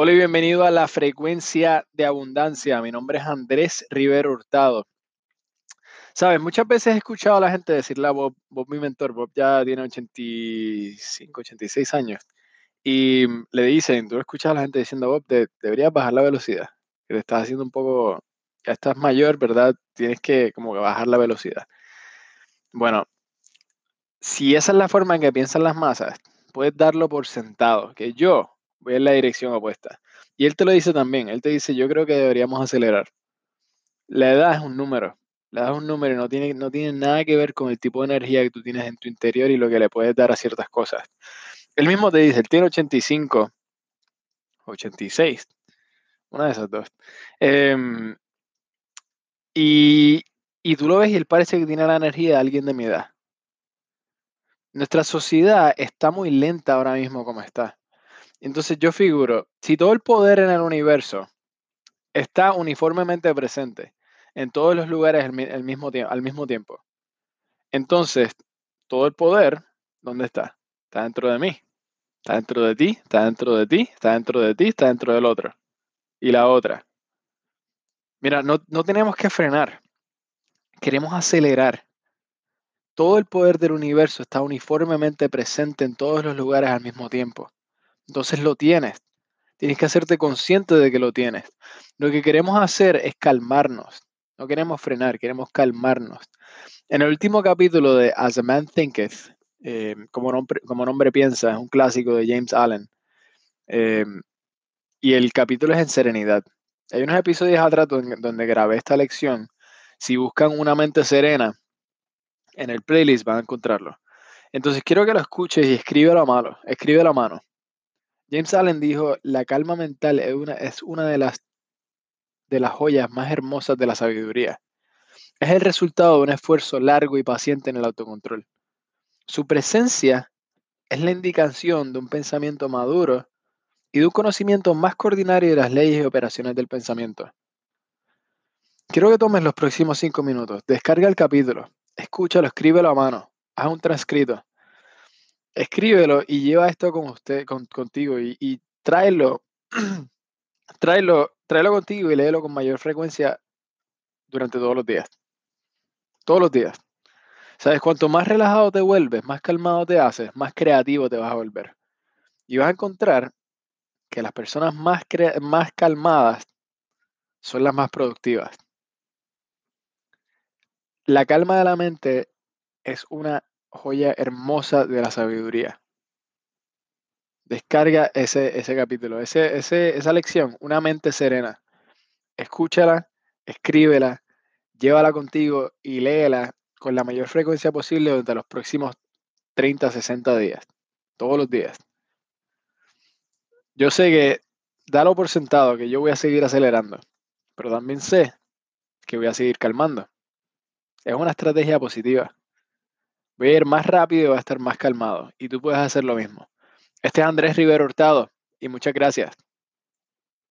Hola y bienvenido a la frecuencia de abundancia. Mi nombre es Andrés Rivero Hurtado. Sabes, muchas veces he escuchado a la gente decirle a Bob, Bob mi mentor, Bob ya tiene 85, 86 años, y le dicen, tú escuchas a la gente diciendo, Bob, deberías bajar la velocidad, que te estás haciendo un poco, ya estás mayor, ¿verdad? Tienes que como que bajar la velocidad. Bueno, si esa es la forma en que piensan las masas, puedes darlo por sentado, que yo voy en la dirección opuesta. Y él te lo dice también, él te dice, yo creo que deberíamos acelerar. La edad es un número, la edad es un número no tiene, no tiene nada que ver con el tipo de energía que tú tienes en tu interior y lo que le puedes dar a ciertas cosas. Él mismo te dice, él tiene 85, 86, una de esas dos. Em, y, y tú lo ves y él parece que tiene la energía de alguien de mi edad. Nuestra sociedad está muy lenta ahora mismo como está. Entonces yo figuro, si todo el poder en el universo está uniformemente presente en todos los lugares al, mismo, tiempo, entonces todo el poder, ¿dónde está? Está dentro de mí, está dentro de ti, está dentro de ti, está dentro de ti, está dentro del otro. Y la otra. Mira, no, no tenemos que frenar, queremos acelerar. Todo el poder del universo está uniformemente presente en todos los lugares al mismo tiempo. Entonces lo tienes. Tienes que hacerte consciente de que lo tienes. Lo que queremos hacer es calmarnos. No queremos frenar, queremos calmarnos. En el último capítulo de As a Man Thinketh, eh, como, nombre, piensa, es un clásico de James Allen. Eh, y el capítulo es en serenidad. Hay unos episodios atrás donde, donde grabé esta lección. Si buscan una mente serena, en el playlist van a encontrarlo. Entonces quiero que lo escuches y escríbelo a mano. Escríbelo a mano. James Allen dijo, la calma mental es una, de las joyas más hermosas de la sabiduría. Es el resultado de un esfuerzo largo y paciente en el autocontrol. Su presencia es la indicación de un pensamiento maduro y de un conocimiento más coordinario de las leyes y operaciones del pensamiento. Quiero que tomes los próximos cinco minutos, descarga el capítulo, escúchalo, escríbelo a mano, haz un transcrito escríbelo y lleva esto con usted, contigo y, y tráelo, tráelo, tráelo contigo y léelo con mayor frecuencia durante todos los días. Todos los días. ¿Sabes? Cuanto más relajado te vuelves, más calmado te haces, más creativo te vas a volver. Y vas a encontrar que las personas más, más calmadas son las más productivas. La calma de la mente es una joya hermosa de la sabiduría. Descarga ese, ese capítulo, ese, esa lección, una mente serena. Escúchala, escríbela, llévala contigo y léela con la mayor frecuencia posible durante los próximos 30, 60 días, todos los días. Yo sé que, dalo por sentado, que yo voy a seguir acelerando, pero también sé que voy a seguir calmando. Es una estrategia positiva. Voy a ir más rápido y voy a estar más calmado. Y tú puedes hacer lo mismo. Este es Andrés Rivero Hurtado y muchas gracias.